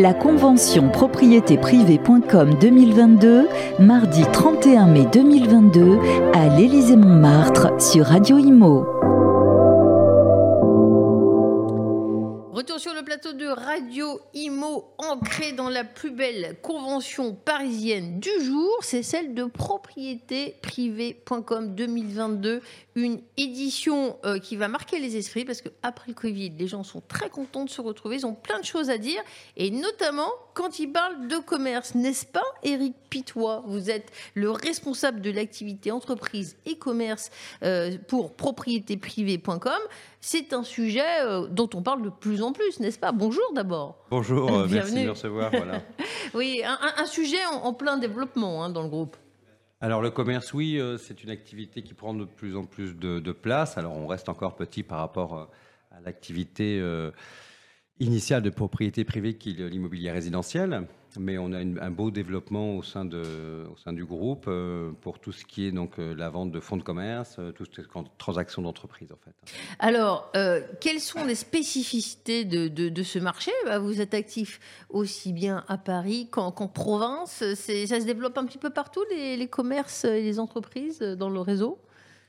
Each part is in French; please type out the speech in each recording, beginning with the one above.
La convention propriétéprivée.com 2022, mardi 31 mai 2022, à l'Élysée-Montmartre sur Radio Imo. Retour sur le plateau de Radio Imo, ancré dans la plus belle convention parisienne du jour, c'est celle de propriétéprivée.com 2022, une édition euh, qui va marquer les esprits parce qu'après le Covid, les gens sont très contents de se retrouver, ils ont plein de choses à dire et notamment quand ils parlent de commerce, n'est-ce pas Eric Pitois? Vous êtes le responsable de l'activité entreprise et commerce euh, pour propriétéprivée.com. C'est un sujet euh, dont on parle de plus en plus, n'est-ce pas? Bonjour d'abord. Bonjour, merci de me recevoir. Voilà. oui, un, un, sujet en, en plein développement hein, dans le groupe. Alors le commerce, oui, euh, c'est une activité qui prend de plus en plus de, de, place. Alors on reste encore petit par rapport à l'activité initiale de propriété privée qui est l'immobilier résidentiel mais on a un beau développement au sein, de, au sein du groupe euh, pour tout ce qui est donc euh, la vente de fonds de commerce, euh, toutes ces transactions d'entreprise en fait. Alors, quelles sont les spécificités de, de, de ce marché? Bah, Vous êtes actif aussi bien à Paris qu'en qu province. Ça se développe un petit peu partout les, les commerces et les entreprises dans le réseau?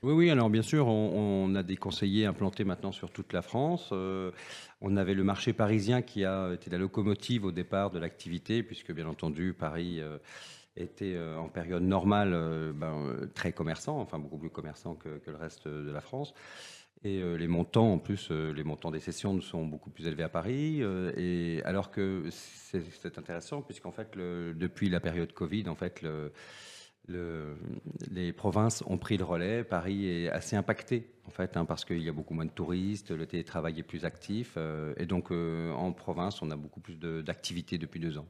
Oui, oui, alors bien sûr, on, a des conseillers implantés maintenant sur toute la France. Euh, on avait le marché parisien qui a été la locomotive au départ de l'activité, puisque bien entendu, Paris euh, était euh, en période normale ben, très commerçant, enfin beaucoup plus commerçant que, le reste de la France. Et les montants, en plus, les montants des sessions sont beaucoup plus élevés à Paris. et alors que c'est intéressant, puisqu'en fait, depuis la période Covid, en fait, le, le, les provinces ont pris le relais. Paris est assez impacté, en fait, hein, parce qu'il y a beaucoup moins de touristes, le télétravail est plus actif. Euh, et donc, euh, en province, on a beaucoup plus d'activités de, depuis deux ans.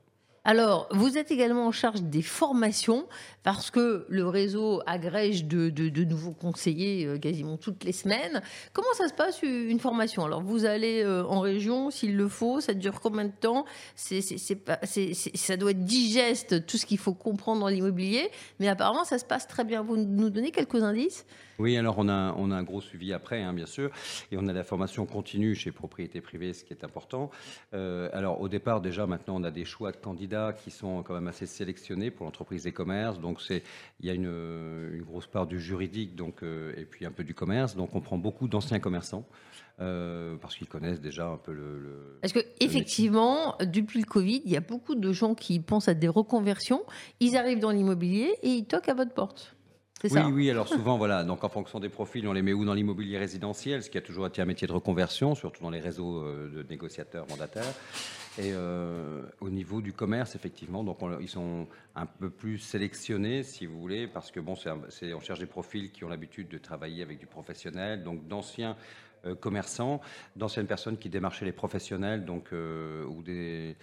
Alors, vous êtes également en charge des formations parce que le réseau agrège de, nouveaux conseillers euh, quasiment toutes les semaines. Comment ça se passe une formation? Alors, vous allez euh, en région s'il le faut, ça dure combien de temps? Ça doit être digeste, tout ce qu'il faut comprendre dans l'immobilier, mais apparemment, ça se passe très bien. Vous nous donnez quelques indices? Oui, alors on a, on a un gros suivi après, hein, bien sûr, et on a la formation continue chez Propriété Privée, ce qui est important. Euh, alors au départ, déjà, maintenant, on a des choix de candidats qui sont quand même assez sélectionnés pour l'entreprise des commerces. Donc c'est, il y a une, une, grosse part du juridique, donc euh, et puis un peu du commerce. Donc on prend beaucoup d'anciens commerçants. Euh, parce qu'ils connaissent déjà un peu le. le parce que effectivement, depuis le Covid, il y a beaucoup de gens qui pensent à des reconversions. Ils arrivent dans l'immobilier et ils toquent à votre porte. Oui, ça oui, alors souvent, voilà, donc en fonction des profils, on les met où dans l'immobilier résidentiel, ce qui a toujours été un métier de reconversion, surtout dans les réseaux euh, de négociateurs, mandataires. Et euh, au niveau du commerce, effectivement, donc on, ils sont un peu plus sélectionnés, si vous voulez, parce que bon, c'est on cherche des profils qui ont l'habitude de travailler avec du professionnel, donc d'anciens euh, commerçants, d'anciennes personnes qui démarchaient les professionnels, donc euh, ou des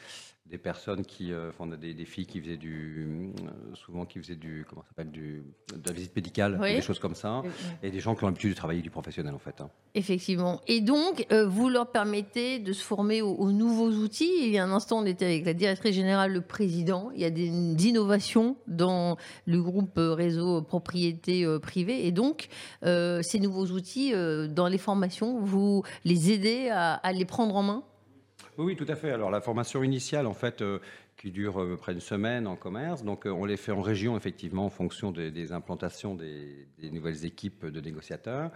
des personnes qui, euh, enfin, des, des, filles qui faisaient du, euh, souvent qui faisaient du, comment s'appelle, du, de la visite médicale, oui. des choses comme ça, oui. et des gens qui ont l'habitude de travailler du professionnel en fait. Hein. Effectivement. Et donc, euh, vous leur permettez de se former aux, aux, nouveaux outils. Il y a un instant, on était avec la directrice générale, le président. Il y a des, innovations dans le groupe réseau propriété privée, et donc euh, ces nouveaux outils dans les formations, vous les aidez à, à les prendre en main? Oui, tout à fait. Alors la formation initiale, en fait, euh, qui dure euh, près d'une semaine en commerce, donc euh, on les fait en région, effectivement, en fonction des, implantations des, nouvelles équipes de négociateurs.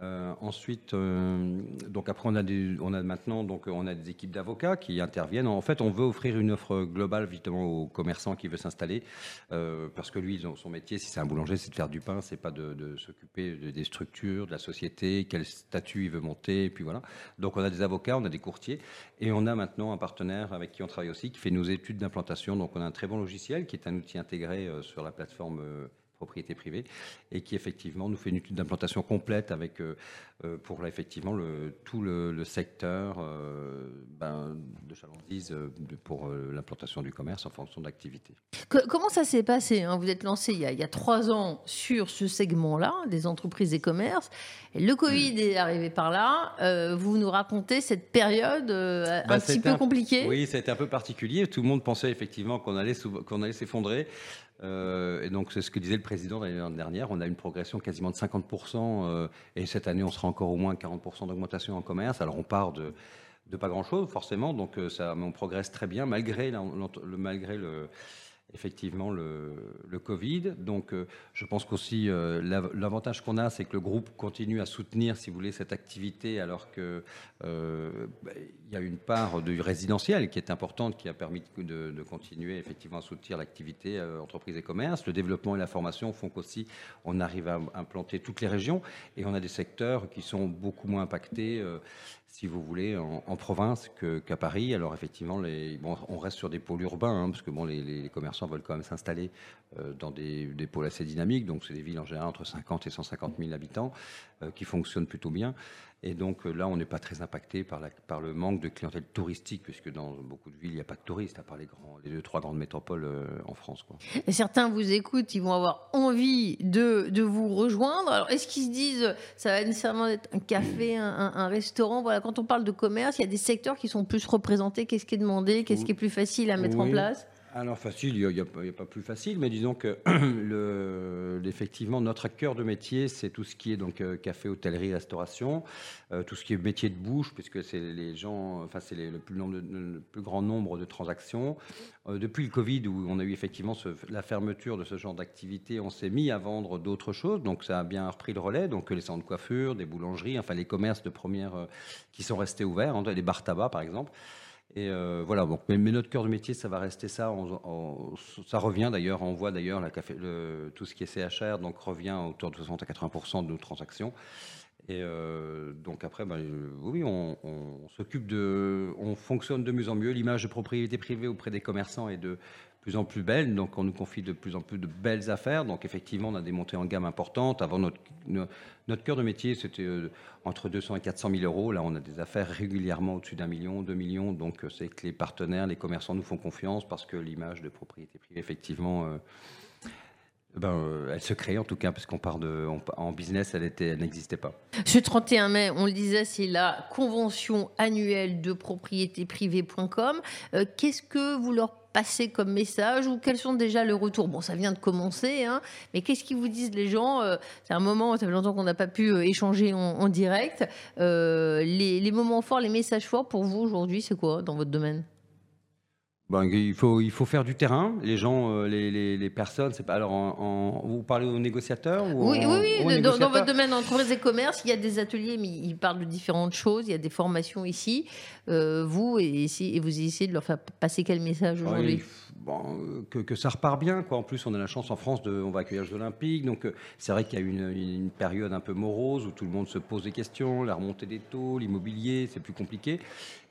Euh, ensuite, euh, donc après on a, des, on a maintenant donc on a des équipes d'avocats qui interviennent. En fait, on veut offrir une offre globale justement aux commerçants qui veut s'installer, euh, parce que lui, son métier, si c'est un boulanger, c'est de faire du pain, c'est pas de, de s'occuper de, des structures, de la société, quel statut il veut monter, et puis voilà. Donc on a des avocats, on a des courtiers, et on a maintenant un partenaire avec qui on travaille aussi, qui fait nos études d'implantation. Donc on a un très bon logiciel qui est un outil intégré sur la plateforme propriété privée et qui effectivement nous fait une étude d'implantation complète avec euh, pour là, effectivement le, tout le, le secteur euh, ben, de chalandise euh, pour l'implantation du commerce en fonction d'activité. Comment ça s'est passé hein? Vous êtes lancé il y, a, il y, a, trois ans sur ce segment-là des entreprises et commerces. Et le Covid mmh. est arrivé par là. Euh, vous nous racontez cette période ben, un petit peu compliquée? Oui, c'était un peu particulier. Tout le monde pensait effectivement qu'on allait, qu'on allait s'effondrer. Euh, et donc, c'est ce que disait le président l'année dernière. On a une progression quasiment de 50%. Euh, et cette année, on sera encore au moins 40% d'augmentation en commerce. Alors, on part de, pas grand-chose, forcément. Donc, ça, on progresse très bien, malgré, le, malgré le, effectivement le, Covid. Donc, euh, je pense qu'aussi euh, l'avantage qu'on a, c'est que le groupe continue à soutenir, si vous voulez, cette activité, alors que euh, bah, y a une part du résidentiel qui est importante, qui a permis de, de continuer effectivement à soutenir l'activité entreprise et commerce. Le développement et la formation font qu'aussi on arrive à implanter toutes les régions, et on a des secteurs qui sont beaucoup moins impactés si vous voulez, en, province qu'à Paris. Alors effectivement, on reste sur des pôles urbains, hein, parce que bon, les, commerçants veulent quand même s'installer euh, dans des, pôles assez dynamiques. Donc c'est des villes en général entre 50 et 150 000 habitants euh, qui fonctionnent plutôt bien. Et donc euh, là, on n'est pas très impacté par, le manque de clientèle touristique, puisque dans beaucoup de villes, il n'y a pas de touristes, à part les, grands, les deux, trois grandes métropoles en France. Et certains vous écoutent, ils vont avoir envie de, vous rejoindre. Alors, est-ce qu'ils se disent, ça va nécessairement être un café, un, restaurant? Quand on parle de commerce, il y a des secteurs qui sont plus représentés. Qu'est-ce qui est demandé? Qu'est-ce qui est plus facile à mettre en place? Alors facile, il n'y a, pas plus facile, mais disons que effectivement notre cœur de métier, c'est tout ce qui est donc euh, café, hôtellerie, restauration, euh, tout ce qui est métier de bouche, puisque c'est les gens, enfin c'est le, plus le plus grand nombre de transactions. Euh, depuis le Covid, où on a eu effectivement la fermeture de ce genre d'activité, on s'est mis à vendre d'autres choses, donc ça a bien repris le relais. Donc les centres de coiffure, des boulangeries, enfin les commerces de première qui sont restés ouverts, hein, les bars tabac par exemple. Et euh, voilà, mais, notre cœur de métier, ça va rester ça. ça revient d'ailleurs, on voit d'ailleurs tout ce qui est CHR, donc revient autour de 60 à 80 de nos transactions. Et euh, donc après, ben, oui, on, s'occupe de, on fonctionne de mieux en mieux. L'image de propriété privée auprès des commerçants est de plus en plus belle, donc on nous confie de plus en plus de belles affaires. Donc effectivement, on a des montées en gamme importantes. Avant notre notre cœur de métier, c'était euh, entre 200 et 400 000 euros. Là, on a des affaires régulièrement au-dessus d'un million, deux millions. Donc euh, c'est que les partenaires, les commerçants nous font confiance parce que l'image de propriété privée, effectivement. Euh, ben, euh, elle se crée en tout cas, parce qu'on part de, en business, elle, n'existait pas. Ce 31 mai, on le disait, c'est la convention annuelle de propriété privée.com. Euh, qu'est-ce que vous leur passez comme message ou quels sont déjà les retours? Bon, ça vient de commencer, hein, mais qu'est-ce qu'ils vous disent les gens? Euh, C'est un moment, ça fait longtemps qu'on n'a pas pu échanger en, direct. Les moments forts, les messages forts pour vous aujourd'hui, c'est quoi dans votre domaine? Ben, il, faut, il faut faire du terrain. Les gens, euh, les, les, les, personnes, c'est pas. Alors, en, vous parlez aux négociateurs ou Oui, oui, oui. Dans, votre domaine entreprise et commerce, il y a des ateliers, mais ils parlent de différentes choses. Il y a des formations ici. Euh, vous, et, et, vous essayez de leur faire passer quel message aujourd'hui? Bon, que, ça repart bien. Quoi. En plus, on a la chance en France, de, on va accueillir les Olympiques. Donc, euh, c'est vrai qu'il y a une, une, période un peu morose où tout le monde se pose des questions. La remontée des taux, l'immobilier, c'est plus compliqué.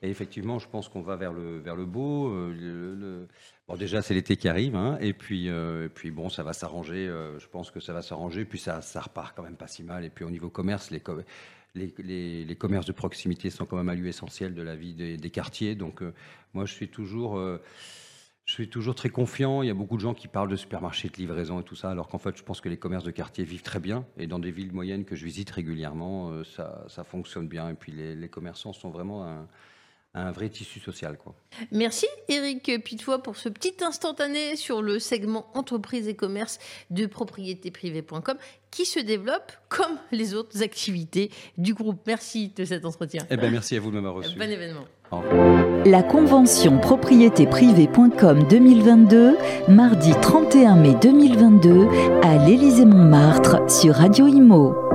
Et effectivement, je pense qu'on va vers le, vers le beau. Le, bon, déjà, c'est l'été qui arrive. Hein, et, puis, euh, et puis, bon, ça va s'arranger. je pense que ça va s'arranger. Puis, ça, repart quand même pas si mal. Et puis, au niveau commerce, les les, commerces de proximité sont quand même un lieu essentiel de la vie des, quartiers. Donc, euh, moi, je suis toujours. Euh, je suis toujours très confiant. Il y a beaucoup de gens qui parlent de supermarchés, de livraison et tout ça, alors qu'en fait, je pense que les commerces de quartier vivent très bien. Et dans des villes moyennes que je visite régulièrement, euh, ça, fonctionne bien. Et puis, les, les commerçants sont vraiment un, un vrai tissu social. Quoi. Merci Eric Pitois pour ce petit instantané sur le segment entreprise et commerce de propriétéprivée.com qui se développe comme les autres activités du groupe. Merci de cet entretien. Eh ben, merci à vous de m'avoir reçu. Bon événement. La convention propriétéprivée.com 2022, mardi 31 mai 2022 à l'Élysée-Montmartre sur Radio Imo.